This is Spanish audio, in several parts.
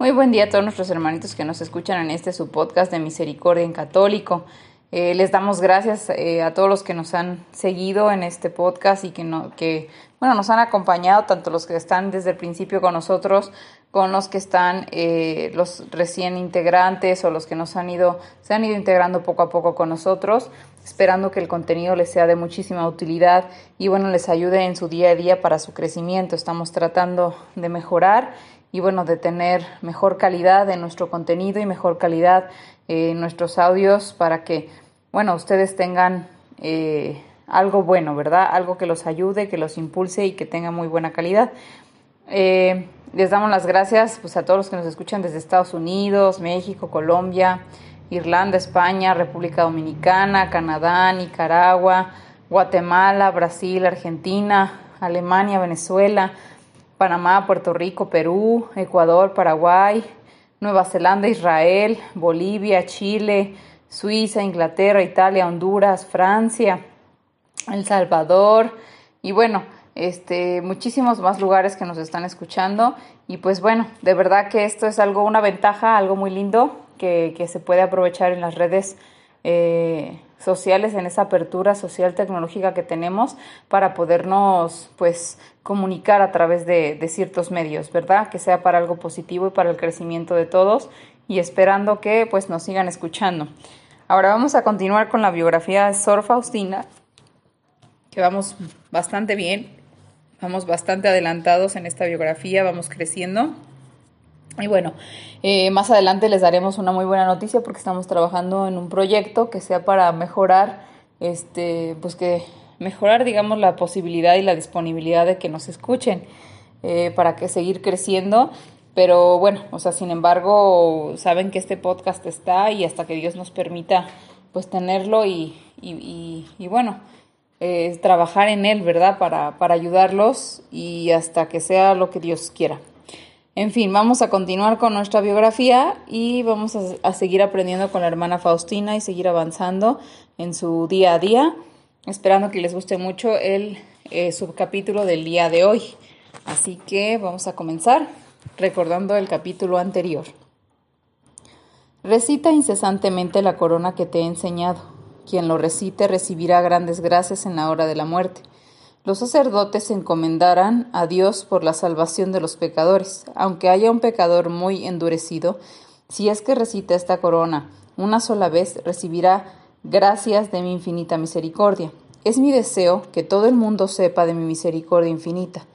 Muy buen día a todos nuestros hermanitos que nos escuchan en este su podcast de Misericordia en Católico. Eh, les damos gracias eh, a todos los que nos han seguido en este podcast y que, no, que bueno, nos han acompañado, tanto los que están desde el principio con nosotros, con los que están eh, los recién integrantes o los que nos han ido, se han ido integrando poco a poco con nosotros, esperando que el contenido les sea de muchísima utilidad y bueno, les ayude en su día a día para su crecimiento. Estamos tratando de mejorar y bueno, de tener mejor calidad en nuestro contenido y mejor calidad en nuestros audios para que, bueno, ustedes tengan eh, algo bueno, ¿verdad? Algo que los ayude, que los impulse y que tenga muy buena calidad. Eh, les damos las gracias pues, a todos los que nos escuchan desde Estados Unidos, México, Colombia, Irlanda, España, República Dominicana, Canadá, Nicaragua, Guatemala, Brasil, Argentina, Alemania, Venezuela, Panamá, Puerto Rico, Perú, Ecuador, Paraguay, Nueva Zelanda, Israel, Bolivia, Chile, Suiza, Inglaterra, Italia, Honduras, Francia, El Salvador y bueno, este, muchísimos más lugares que nos están escuchando y pues bueno, de verdad que esto es algo, una ventaja, algo muy lindo que, que se puede aprovechar en las redes eh, sociales, en esa apertura social tecnológica que tenemos para podernos pues comunicar a través de, ciertos medios, ¿verdad? Que sea para algo positivo y para el crecimiento de todos y esperando que pues nos sigan escuchando. Ahora vamos a continuar con la biografía de Sor Faustina, que vamos bastante bien, vamos bastante adelantados en esta biografía, vamos creciendo. Y bueno, eh, más adelante les daremos una muy buena noticia porque estamos trabajando en un proyecto que sea para mejorar, este, pues que mejorar, digamos, la posibilidad y la disponibilidad de que nos escuchen eh, para que seguir creciendo. Pero bueno, o sea, sin embargo, saben que este podcast está y hasta que Dios nos permita, pues tenerlo y, y, y, bueno, eh, trabajar en él, ¿verdad? Para, para ayudarlos y hasta que sea lo que Dios quiera. En fin, vamos a continuar con nuestra biografía y vamos a, seguir aprendiendo con la hermana Faustina y seguir avanzando en su día a día, esperando que les guste mucho el eh, subcapítulo del día de hoy. Así que vamos a comenzar recordando el capítulo anterior. Recita incesantemente la corona que te he enseñado. Quien lo recite recibirá grandes gracias en la hora de la muerte los sacerdotes se encomendarán a Dios por la salvación de los pecadores, aunque haya un pecador muy endurecido, si es que recita esta corona una sola vez, recibirá gracias de mi infinita misericordia. Es mi deseo que todo el mundo sepa de mi misericordia infinita.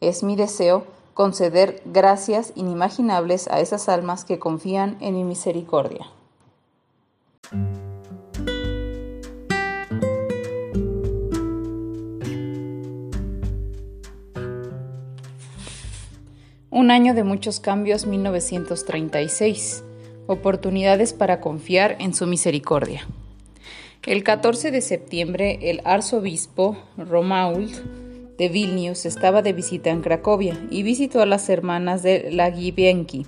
Es mi deseo conceder gracias inimaginables a esas almas que confían en mi misericordia. Un año de muchos cambios, 1936. Oportunidades para confiar en su misericordia. El 14 de septiembre, el arzobispo Romault de Vilnius estaba de visita en Cracovia y visitó a las hermanas de Lagibienki.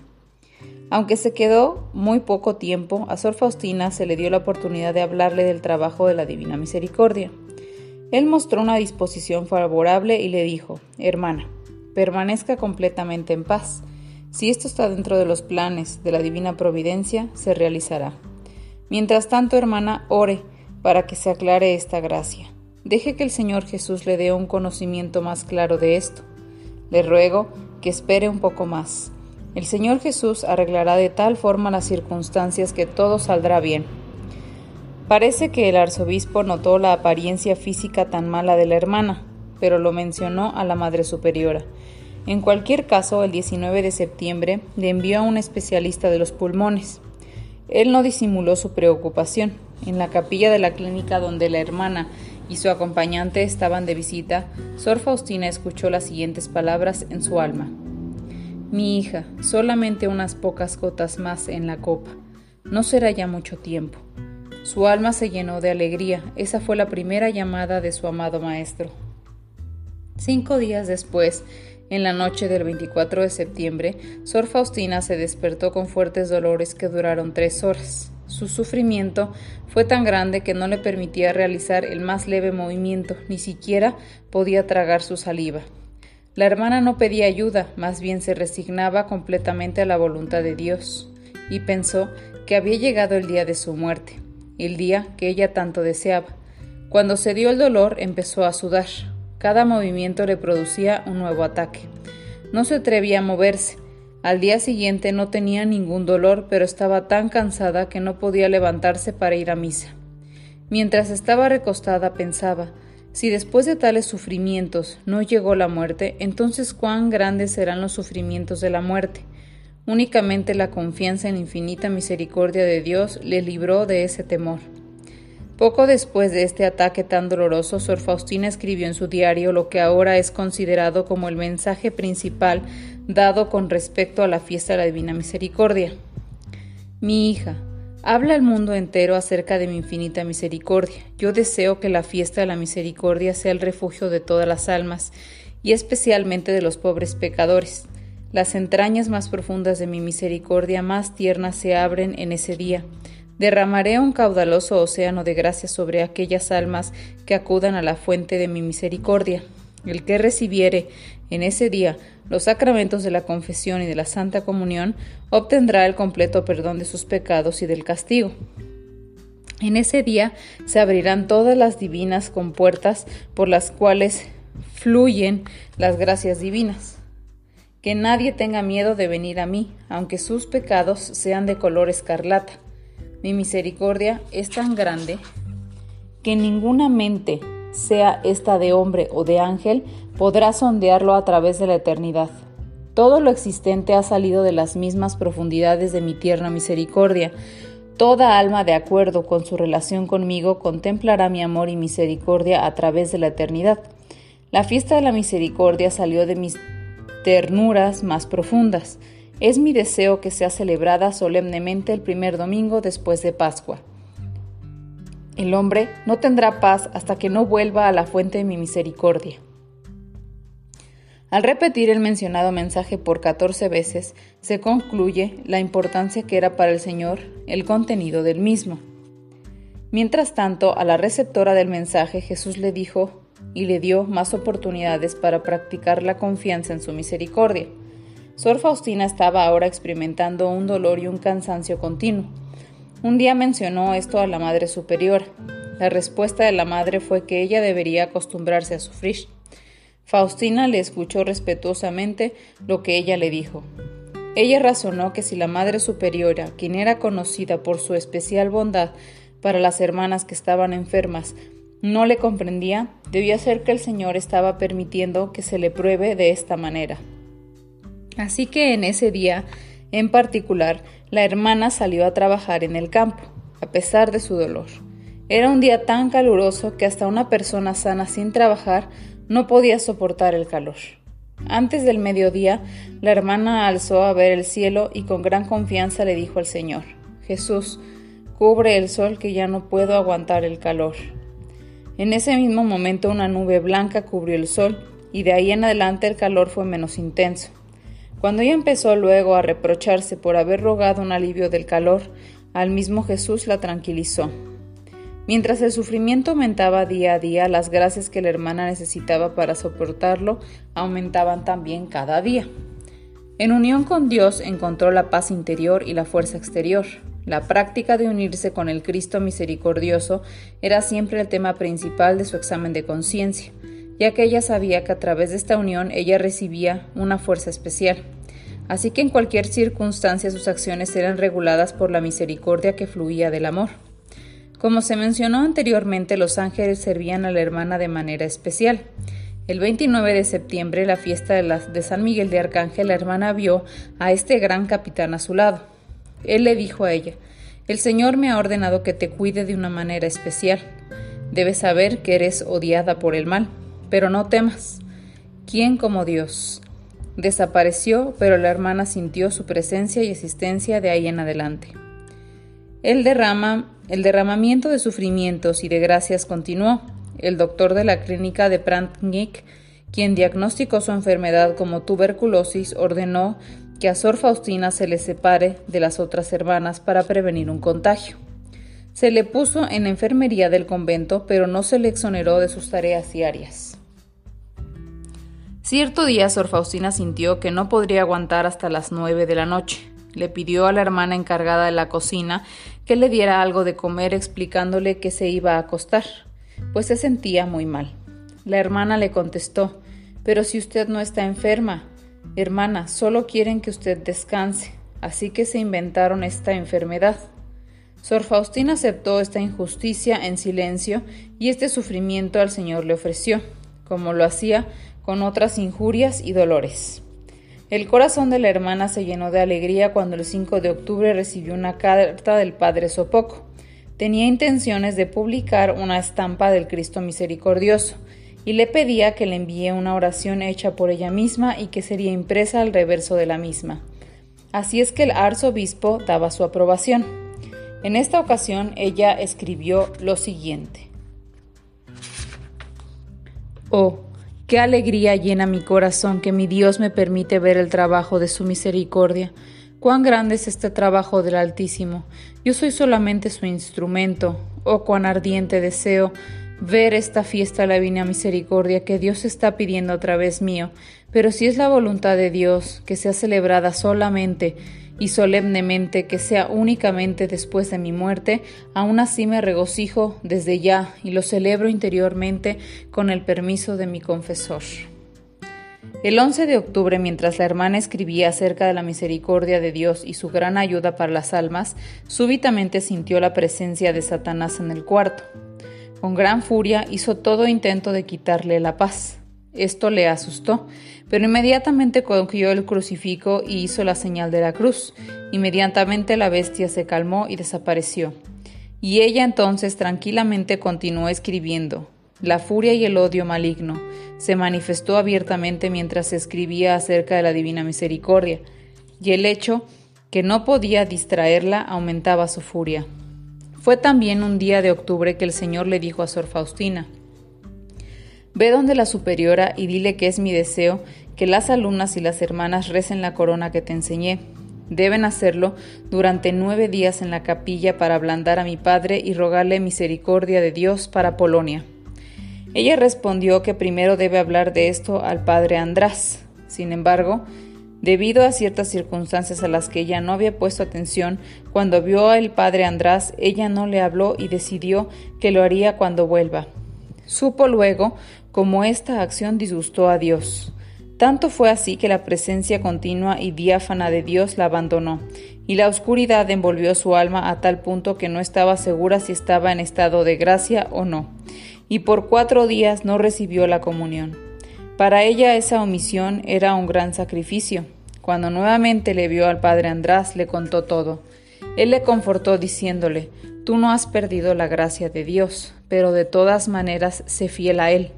Aunque se quedó muy poco tiempo, a Sor Faustina se le dio la oportunidad de hablarle del trabajo de la Divina Misericordia. Él mostró una disposición favorable y le dijo, Hermana, permanezca completamente en paz. Si esto está dentro de los planes de la divina providencia, se realizará. Mientras tanto, hermana, ore para que se aclare esta gracia. Deje que el Señor Jesús le dé un conocimiento más claro de esto. Le ruego que espere un poco más. El Señor Jesús arreglará de tal forma las circunstancias que todo saldrá bien. Parece que el arzobispo notó la apariencia física tan mala de la hermana, pero lo mencionó a la Madre Superiora. En cualquier caso, el 19 de septiembre le envió a un especialista de los pulmones. Él no disimuló su preocupación. En la capilla de la clínica donde la hermana y su acompañante estaban de visita, Sor Faustina escuchó las siguientes palabras en su alma. Mi hija, solamente unas pocas gotas más en la copa. No será ya mucho tiempo. Su alma se llenó de alegría. Esa fue la primera llamada de su amado maestro. Cinco días después, en la noche del 24 de septiembre, Sor Faustina se despertó con fuertes dolores que duraron tres horas. Su sufrimiento fue tan grande que no le permitía realizar el más leve movimiento, ni siquiera podía tragar su saliva. La hermana no pedía ayuda, más bien se resignaba completamente a la voluntad de Dios, y pensó que había llegado el día de su muerte, el día que ella tanto deseaba. Cuando se dio el dolor empezó a sudar. Cada movimiento le producía un nuevo ataque. No se atrevía a moverse. Al día siguiente no tenía ningún dolor, pero estaba tan cansada que no podía levantarse para ir a misa. Mientras estaba recostada pensaba, si después de tales sufrimientos no llegó la muerte, entonces cuán grandes serán los sufrimientos de la muerte. Únicamente la confianza en infinita misericordia de Dios le libró de ese temor. Poco después de este ataque tan doloroso, Sor Faustina escribió en su diario lo que ahora es considerado como el mensaje principal dado con respecto a la fiesta de la Divina Misericordia. Mi hija, habla al mundo entero acerca de mi infinita misericordia. Yo deseo que la fiesta de la misericordia sea el refugio de todas las almas, y especialmente de los pobres pecadores. Las entrañas más profundas de mi misericordia más tiernas se abren en ese día Derramaré un caudaloso océano de gracia sobre aquellas almas que acudan a la fuente de mi misericordia. El que recibiere en ese día los sacramentos de la confesión y de la Santa Comunión obtendrá el completo perdón de sus pecados y del castigo. En ese día se abrirán todas las divinas compuertas por las cuales fluyen las gracias divinas. Que nadie tenga miedo de venir a mí, aunque sus pecados sean de color escarlata mi misericordia es tan grande que ninguna mente, sea esta de hombre o de ángel, podrá sondearlo a través de la eternidad. Todo lo existente ha salido de las mismas profundidades de mi tierna misericordia. Toda alma de acuerdo con su relación conmigo contemplará mi amor y misericordia a través de la eternidad. La fiesta de la misericordia salió de mis ternuras más profundas. Es mi deseo que sea celebrada solemnemente el primer domingo después de Pascua. El hombre no tendrá paz hasta que no vuelva a la fuente de mi misericordia. Al repetir el mencionado mensaje por catorce veces, se concluye la importancia que era para el Señor el contenido del mismo. Mientras tanto, a la receptora del mensaje Jesús le dijo y le dio más oportunidades para practicar la confianza en su misericordia. Sor Faustina estaba ahora experimentando un dolor y un cansancio continuo. Un día mencionó esto a la Madre Superior. La respuesta de la Madre fue que ella debería acostumbrarse a sufrir. Faustina le escuchó respetuosamente lo que ella le dijo. Ella razonó que si la Madre Superiora, quien era conocida por su especial bondad para las hermanas que estaban enfermas, no le comprendía, debía ser que el Señor estaba permitiendo que se le pruebe de esta manera. Así que en ese día, en particular, la hermana salió a trabajar en el campo, a pesar de su dolor. Era un día tan caluroso que hasta una persona sana sin trabajar no podía soportar el calor. Antes del mediodía, la hermana alzó a ver el cielo y con gran confianza le dijo al Señor, Jesús, cubre el sol que ya no puedo aguantar el calor. En ese mismo momento una nube blanca cubrió el sol y de ahí en adelante el calor fue menos intenso. Cuando ella empezó luego a reprocharse por haber rogado un alivio del calor, al mismo Jesús la tranquilizó. Mientras el sufrimiento aumentaba día a día, las gracias que la hermana necesitaba para soportarlo aumentaban también cada día. En unión con Dios encontró la paz interior y la fuerza exterior. La práctica de unirse con el Cristo misericordioso era siempre el tema principal de su examen de conciencia ya que ella sabía que a través de esta unión ella recibía una fuerza especial. Así que en cualquier circunstancia sus acciones eran reguladas por la misericordia que fluía del amor. Como se mencionó anteriormente, los ángeles servían a la hermana de manera especial. El 29 de septiembre, la fiesta de, de San Miguel de Arcángel, la hermana vio a este gran capitán a su lado. Él le dijo a ella, El Señor me ha ordenado que te cuide de una manera especial. Debes saber que eres odiada por el mal pero no temas. ¿Quién como Dios? Desapareció, pero la hermana sintió su presencia y existencia de ahí en adelante. El, derrama, el derramamiento de sufrimientos y de gracias continuó. El doctor de la clínica de Prantnik, quien diagnosticó su enfermedad como tuberculosis, ordenó que a Sor Faustina se le separe de las otras hermanas para prevenir un contagio. Se le puso en la enfermería del convento, pero no se le exoneró de sus tareas diarias. Cierto día Sor Faustina sintió que no podría aguantar hasta las nueve de la noche. Le pidió a la hermana encargada de la cocina que le diera algo de comer explicándole que se iba a acostar, pues se sentía muy mal. La hermana le contestó Pero si usted no está enferma, hermana, solo quieren que usted descanse, así que se inventaron esta enfermedad. Sor Faustina aceptó esta injusticia en silencio y este sufrimiento al Señor le ofreció, como lo hacía con otras injurias y dolores. El corazón de la hermana se llenó de alegría cuando el 5 de octubre recibió una carta del padre Sopoco. Tenía intenciones de publicar una estampa del Cristo misericordioso y le pedía que le envíe una oración hecha por ella misma y que sería impresa al reverso de la misma. Así es que el arzobispo daba su aprobación. En esta ocasión ella escribió lo siguiente. Oh, Qué alegría llena mi corazón que mi Dios me permite ver el trabajo de su misericordia. Cuán grande es este trabajo del Altísimo. Yo soy solamente su instrumento. Oh, cuán ardiente deseo ver esta fiesta de la Divina Misericordia que Dios está pidiendo a través mío. Pero si es la voluntad de Dios que sea celebrada solamente y solemnemente que sea únicamente después de mi muerte, aún así me regocijo desde ya y lo celebro interiormente con el permiso de mi confesor. El 11 de octubre, mientras la hermana escribía acerca de la misericordia de Dios y su gran ayuda para las almas, súbitamente sintió la presencia de Satanás en el cuarto. Con gran furia hizo todo intento de quitarle la paz. Esto le asustó, pero inmediatamente cogió el crucifijo y hizo la señal de la cruz. Inmediatamente la bestia se calmó y desapareció. Y ella entonces tranquilamente continuó escribiendo. La furia y el odio maligno se manifestó abiertamente mientras escribía acerca de la divina misericordia, y el hecho que no podía distraerla aumentaba su furia. Fue también un día de octubre que el Señor le dijo a Sor Faustina, Ve donde la superiora y dile que es mi deseo que las alumnas y las hermanas recen la corona que te enseñé. Deben hacerlo durante nueve días en la capilla para ablandar a mi padre y rogarle misericordia de Dios para Polonia. Ella respondió que primero debe hablar de esto al padre András. Sin embargo, debido a ciertas circunstancias a las que ella no había puesto atención, cuando vio al padre András, ella no le habló y decidió que lo haría cuando vuelva. Supo luego como esta acción disgustó a Dios. Tanto fue así que la presencia continua y diáfana de Dios la abandonó, y la oscuridad envolvió su alma a tal punto que no estaba segura si estaba en estado de gracia o no, y por cuatro días no recibió la comunión. Para ella esa omisión era un gran sacrificio. Cuando nuevamente le vio al padre András, le contó todo. Él le confortó diciéndole, Tú no has perdido la gracia de Dios, pero de todas maneras sé fiel a Él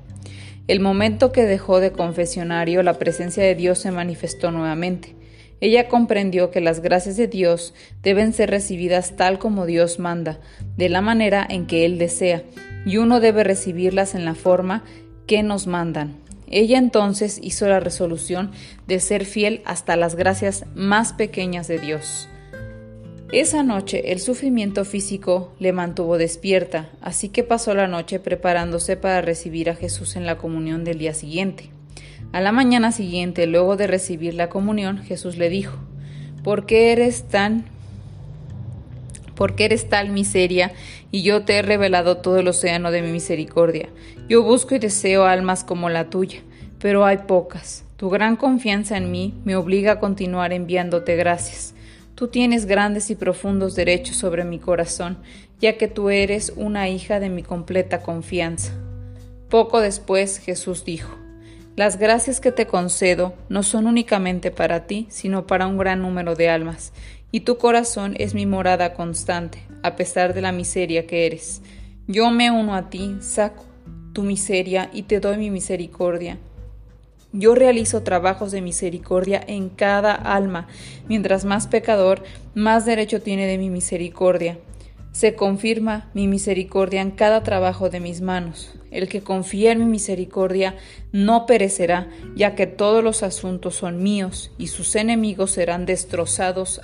el momento que dejó de confesionario, la presencia de Dios se manifestó nuevamente. Ella comprendió que las gracias de Dios deben ser recibidas tal como Dios manda, de la manera en que Él desea, y uno debe recibirlas en la forma que nos mandan. Ella entonces hizo la resolución de ser fiel hasta las gracias más pequeñas de Dios. Esa noche el sufrimiento físico le mantuvo despierta, así que pasó la noche preparándose para recibir a Jesús en la comunión del día siguiente. A la mañana siguiente, luego de recibir la comunión, Jesús le dijo, ¿por qué eres tan ¿Por qué eres tal miseria y yo te he revelado todo el océano de mi misericordia? Yo busco y deseo almas como la tuya, pero hay pocas. Tu gran confianza en mí me obliga a continuar enviándote gracias. Tú tienes grandes y profundos derechos sobre mi corazón, ya que tú eres una hija de mi completa confianza. Poco después Jesús dijo, Las gracias que te concedo no son únicamente para ti, sino para un gran número de almas, y tu corazón es mi morada constante, a pesar de la miseria que eres. Yo me uno a ti, saco tu miseria y te doy mi misericordia. Yo realizo trabajos de misericordia en cada alma. Mientras más pecador, más derecho tiene de mi misericordia. Se confirma mi misericordia en cada trabajo de mis manos. El que confía en mi misericordia no perecerá, ya que todos los asuntos son míos y sus enemigos serán destrozados.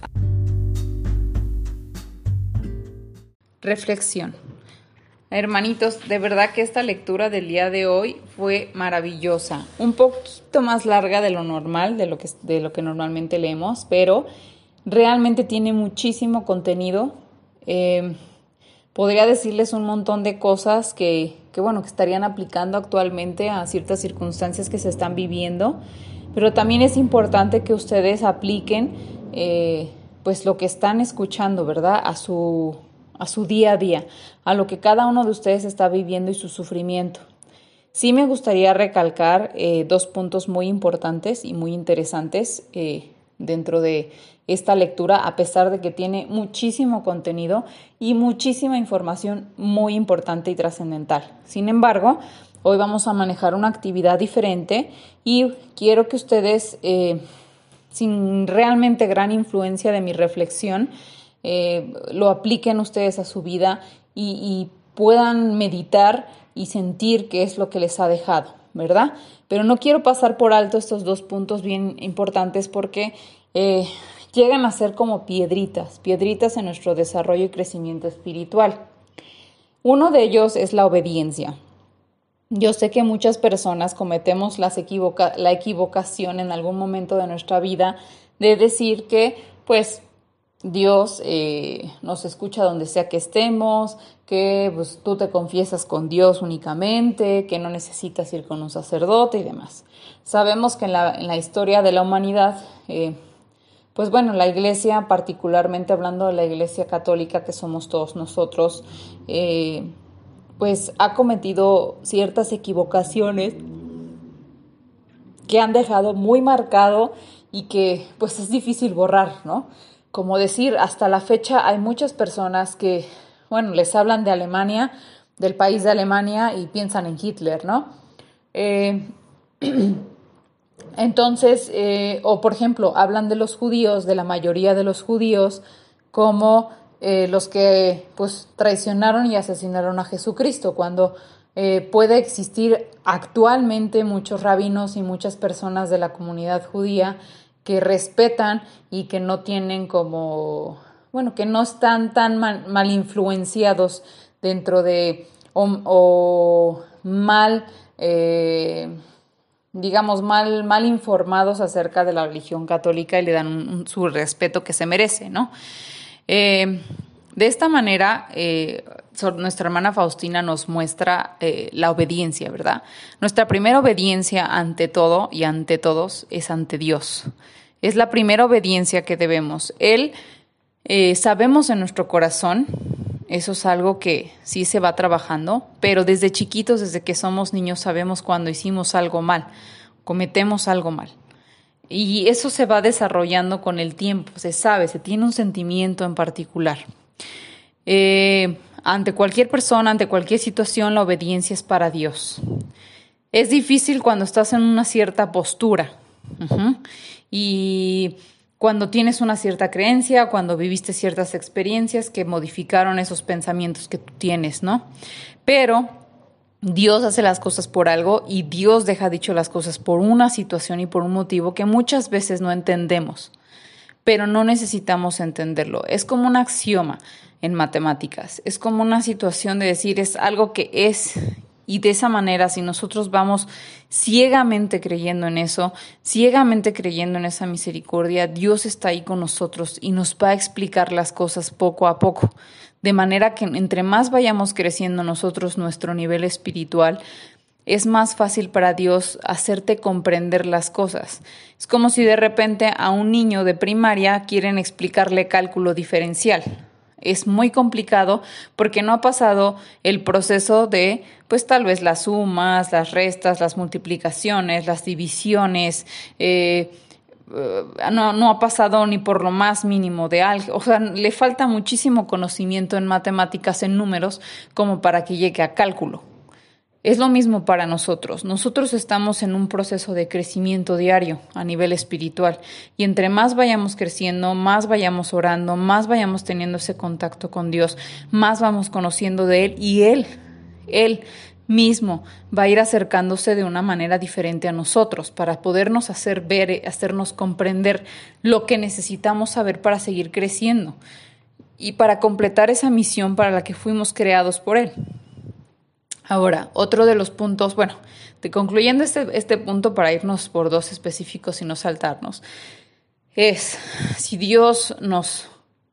Reflexión. Hermanitos, de verdad que esta lectura del día de hoy fue maravillosa. Un poquito más larga de lo normal, de lo que, normalmente leemos, pero realmente tiene muchísimo contenido. Eh, podría decirles un montón de cosas que, que, bueno, que estarían aplicando actualmente a ciertas circunstancias que se están viviendo, pero también es importante que ustedes apliquen eh, pues lo que están escuchando, ¿verdad? A su a su día a día, a lo que cada uno de ustedes está viviendo y su sufrimiento. Sí me gustaría recalcar eh, dos puntos muy importantes y muy interesantes eh, dentro de esta lectura, a pesar de que tiene muchísimo contenido y muchísima información muy importante y trascendental. Sin embargo, hoy vamos a manejar una actividad diferente y quiero que ustedes, eh, sin realmente gran influencia de mi reflexión, eh, lo apliquen ustedes a su vida y, puedan meditar y sentir qué es lo que les ha dejado, ¿verdad? Pero no quiero pasar por alto estos dos puntos bien importantes porque eh, llegan a ser como piedritas, piedritas en nuestro desarrollo y crecimiento espiritual. Uno de ellos es la obediencia. Yo sé que muchas personas cometemos la equivocación en algún momento de nuestra vida de decir que, pues, Dios eh, nos escucha donde sea que estemos, que pues, tú te confiesas con Dios únicamente, que no necesitas ir con un sacerdote y demás. Sabemos que en la, historia de la humanidad, eh, pues bueno, la iglesia, particularmente hablando de la iglesia católica que somos todos nosotros, eh, pues ha cometido ciertas equivocaciones que han dejado muy marcado y que pues es difícil borrar, ¿no? Como decir, hasta la fecha hay muchas personas que, bueno, les hablan de Alemania, del país de Alemania y piensan en Hitler, ¿no? Eh, entonces, eh, o por ejemplo, hablan de los judíos, de la mayoría de los judíos, como eh, los que pues traicionaron y asesinaron a Jesucristo, cuando puede existir actualmente muchos rabinos y muchas personas de la comunidad judía que respetan y que no tienen como, bueno, que no están tan mal, influenciados dentro de o, mal, eh, digamos, mal, mal informados acerca de la religión católica y le dan su respeto que se merece, ¿no? Eh, de esta manera, eh, nuestra hermana Faustina nos muestra la obediencia, ¿verdad? Nuestra primera obediencia ante todo y ante todos es ante Dios. Es la primera obediencia que debemos. Él, eh, sabemos en nuestro corazón, eso es algo que sí se va trabajando, pero desde chiquitos, desde que somos niños, sabemos cuando hicimos algo mal, cometemos algo mal. Y eso se va desarrollando con el tiempo, se sabe, se tiene un sentimiento en particular. Eh, ante cualquier persona, ante cualquier situación, la obediencia es para Dios. Es difícil cuando estás en una cierta postura. Y cuando tienes una cierta creencia, cuando viviste ciertas experiencias que modificaron esos pensamientos que tú tienes, ¿no? Pero Dios hace las cosas por algo y Dios deja dicho las cosas por una situación y por un motivo que muchas veces no entendemos, pero no necesitamos entenderlo. Es como un axioma en matemáticas, es como una situación de decir es algo que es y de esa manera, si nosotros vamos ciegamente creyendo en eso, ciegamente creyendo en esa misericordia, Dios está ahí con nosotros y nos va a explicar las cosas poco a poco. De manera que entre más vayamos creciendo nosotros nuestro nivel espiritual, es más fácil para Dios hacerte comprender las cosas. Es como si de repente a un niño de primaria quieren explicarle cálculo diferencial es muy complicado porque no ha pasado el proceso de, pues tal vez las sumas, las restas, las multiplicaciones, las divisiones, eh, eh, no, no, ha pasado ni por lo más mínimo de algo, o sea, le falta muchísimo conocimiento en matemáticas, en números, como para que llegue a cálculo. Es lo mismo para nosotros. Nosotros estamos en un proceso de crecimiento diario a nivel espiritual y entre más vayamos creciendo, más vayamos orando, más vayamos teniendo ese contacto con Dios, más vamos conociendo de Él y Él, Él mismo va a ir acercándose de una manera diferente a nosotros para podernos hacer ver, hacernos comprender lo que necesitamos saber para seguir creciendo y para completar esa misión para la que fuimos creados por Él. Ahora, otro de los puntos, bueno, concluyendo este, este punto para irnos por dos específicos y no saltarnos, es si Dios nos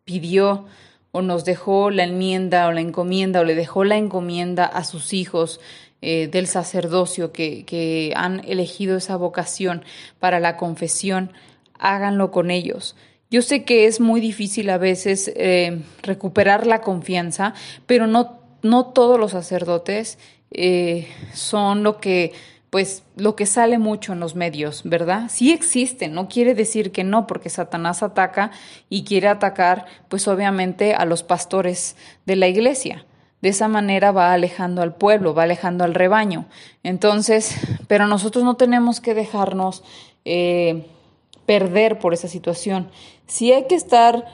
pidió o nos dejó la enmienda o la encomienda o le dejó la encomienda a sus hijos eh, del sacerdocio que, que, han elegido esa vocación para la confesión, háganlo con ellos. Yo sé que es muy difícil a veces eh, recuperar la confianza, pero no, no todos los sacerdotes eh, son lo que pues lo que sale mucho en los medios, ¿verdad? Sí existen, no quiere decir que no, porque Satanás ataca y quiere atacar, pues obviamente, a los pastores de la iglesia. De esa manera va alejando al pueblo, va alejando al rebaño. Entonces, pero nosotros no tenemos que dejarnos eh, perder por esa situación. Sí hay que estar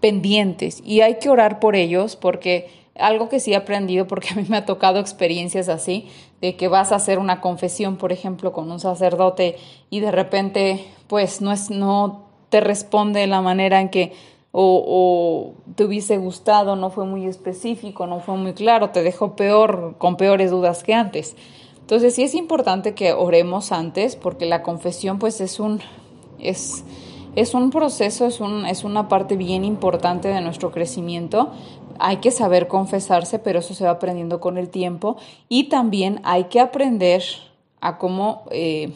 pendientes y hay que orar por ellos, porque algo que sí he aprendido, porque a mí me ha tocado experiencias así, de que vas a hacer una confesión, por ejemplo, con un sacerdote y de repente, pues no es, no te responde de la manera en que o, o, te hubiese gustado, no fue muy específico, no fue muy claro, te dejó peor, con peores dudas que antes. Entonces sí es importante que oremos antes, porque la confesión, pues es un, es, es un proceso, es, un, es una parte bien importante de nuestro crecimiento, hay que saber confesarse, pero eso se va aprendiendo con el tiempo. Y también hay que aprender a cómo, eh,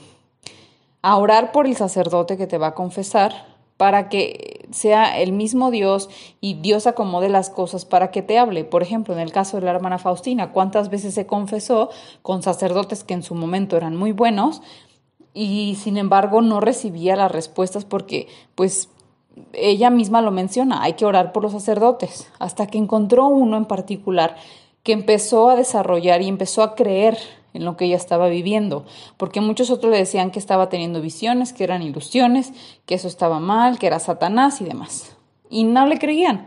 a orar por el sacerdote que te va a confesar para que sea el mismo Dios y Dios acomode las cosas para que te hable. Por ejemplo, en el caso de la hermana Faustina, ¿cuántas veces se confesó con sacerdotes que en su momento eran muy buenos y sin embargo no recibía las respuestas porque pues ella misma lo menciona, hay que orar por los sacerdotes, hasta que encontró uno en particular que empezó a desarrollar y empezó a creer en lo que ella estaba viviendo, porque muchos otros le decían que estaba teniendo visiones, que eran ilusiones, que eso estaba mal, que era Satanás y demás. Y no le creían.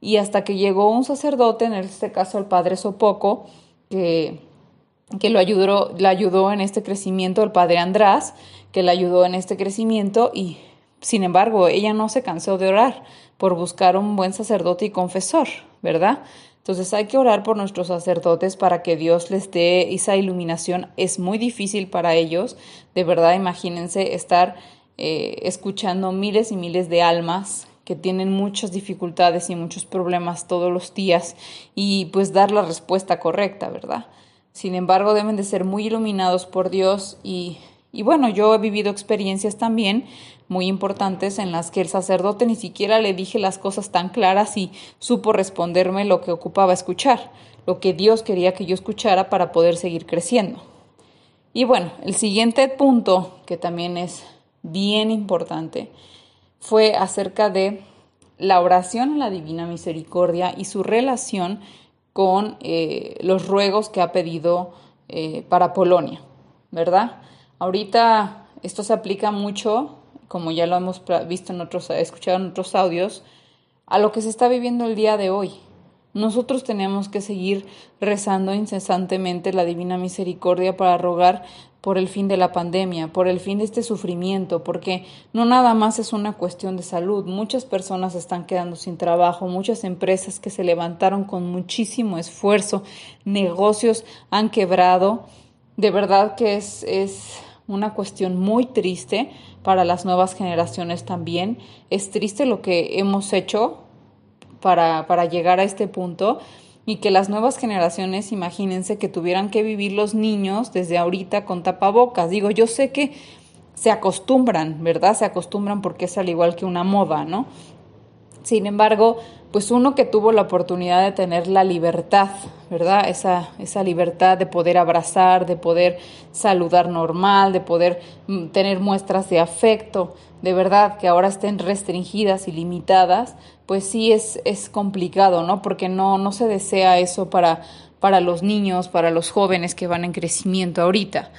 Y hasta que llegó un sacerdote, en este caso el padre Sopoco, que, que lo ayudó, le ayudó en este crecimiento, el padre András, que le ayudó en este crecimiento y sin embargo, ella no se cansó de orar por buscar un buen sacerdote y confesor, ¿verdad? Entonces hay que orar por nuestros sacerdotes para que Dios les dé esa iluminación. Es muy difícil para ellos, de verdad, imagínense estar eh, escuchando miles y miles de almas que tienen muchas dificultades y muchos problemas todos los días y pues dar la respuesta correcta, ¿verdad? Sin embargo, deben de ser muy iluminados por Dios y, y bueno, yo he vivido experiencias también muy importantes en las que el sacerdote ni siquiera le dije las cosas tan claras y supo responderme lo que ocupaba escuchar, lo que Dios quería que yo escuchara para poder seguir creciendo. Y bueno, el siguiente punto, que también es bien importante, fue acerca de la oración a la Divina Misericordia y su relación con eh, los ruegos que ha pedido eh, para Polonia, ¿verdad? Ahorita esto se aplica mucho como ya lo hemos visto en otros, escuchado en otros audios, a lo que se está viviendo el día de hoy. Nosotros tenemos que seguir rezando incesantemente la divina misericordia para rogar por el fin de la pandemia, por el fin de este sufrimiento, porque no nada más es una cuestión de salud. Muchas personas están quedando sin trabajo, muchas empresas que se levantaron con muchísimo esfuerzo, negocios han quebrado. De verdad que es, es una cuestión muy triste para las nuevas generaciones también. Es triste lo que hemos hecho para, para llegar a este punto y que las nuevas generaciones, imagínense que tuvieran que vivir los niños desde ahorita con tapabocas. Digo, yo sé que se acostumbran, ¿verdad? Se acostumbran porque es al igual que una moda, ¿no? Sin embargo, pues uno que tuvo la oportunidad de tener la libertad, ¿verdad? Esa, esa libertad de poder abrazar, de poder saludar normal, de poder mm, tener muestras de afecto, de verdad que ahora estén restringidas y limitadas, pues sí es, es complicado, ¿no? Porque no, no se desea eso para, para los niños, para los jóvenes que van en crecimiento ahorita.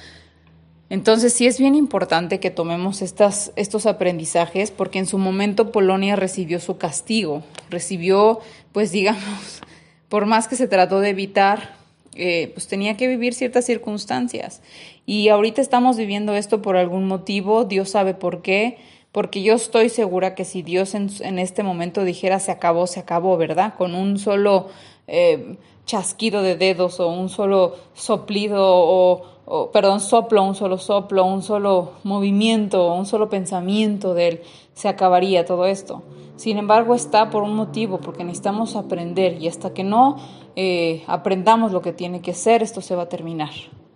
Entonces sí es bien importante que tomemos estas, estos aprendizajes porque en su momento Polonia recibió su castigo, recibió, pues digamos, por más que se trató de evitar, eh, pues tenía que vivir ciertas circunstancias. Y ahorita estamos viviendo esto por algún motivo, Dios sabe por qué, porque yo estoy segura que si Dios en, en este momento dijera se acabó, se acabó, ¿verdad? Con un solo eh, chasquido de dedos o un solo soplido o perdón, soplo, un solo soplo, un solo movimiento, un solo pensamiento de él, se acabaría todo esto. Sin embargo, está por un motivo, porque necesitamos aprender y hasta que no eh, aprendamos lo que tiene que ser, esto se va a terminar.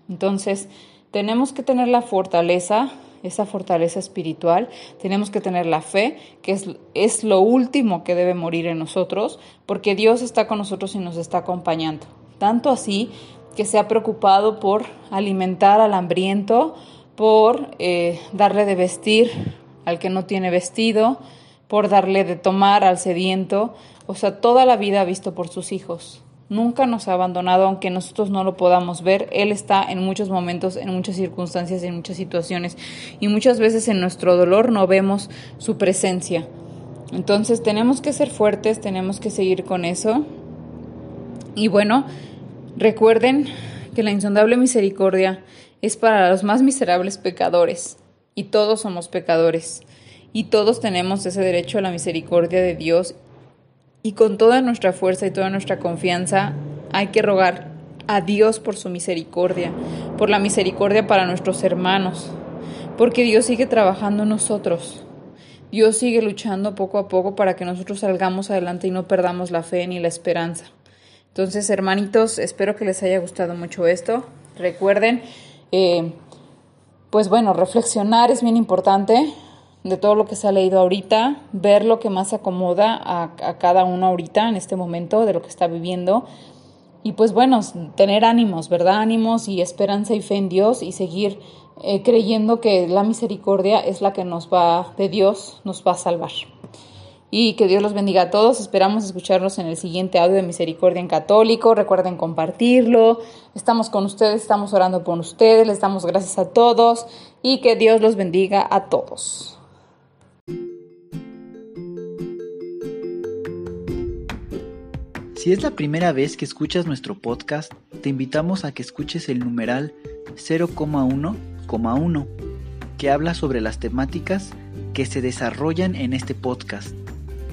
Entonces, tenemos que tener la fortaleza, esa fortaleza espiritual, tenemos que tener la fe, que es lo último que debe morir en nosotros, porque Dios está con nosotros y nos está acompañando. Tanto así que se ha preocupado por alimentar al hambriento, por eh, darle de vestir al que no tiene vestido, por darle de tomar al sediento, o sea, toda la vida ha visto por sus hijos. Nunca nos ha abandonado, aunque nosotros no lo podamos ver. Él está en muchos momentos, en muchas circunstancias, en muchas situaciones. Y muchas veces en nuestro dolor no vemos su presencia. Entonces tenemos que ser fuertes, tenemos que seguir con eso. Y bueno, Recuerden que la insondable misericordia es para los más miserables pecadores, y todos somos pecadores, y todos tenemos ese derecho a la misericordia de Dios, y con toda nuestra fuerza y toda nuestra confianza hay que rogar a Dios por su misericordia, por la misericordia para nuestros hermanos, porque Dios sigue trabajando en nosotros. Dios sigue luchando poco a poco para que nosotros salgamos adelante y no perdamos la fe ni la esperanza. Entonces, hermanitos, espero que les haya gustado mucho esto. Recuerden, eh, pues bueno, reflexionar es bien importante de todo lo que se ha leído ahorita, ver lo que más acomoda a, cada uno ahorita en este momento de lo que está viviendo. Y pues bueno, tener ánimos, ¿verdad? Ánimos y esperanza y fe en Dios y seguir eh, creyendo que la misericordia es la que nos va, de Dios, nos va a salvar y que Dios los bendiga a todos. Esperamos escucharlos en el siguiente audio de Misericordia en Católico. Recuerden compartirlo. Estamos con ustedes, estamos orando por ustedes, les damos gracias a todos y que Dios los bendiga a todos. Si es la primera vez que escuchas nuestro podcast, te invitamos a que escuches el numeral 0,1,1, que habla sobre las temáticas que se desarrollan en este podcast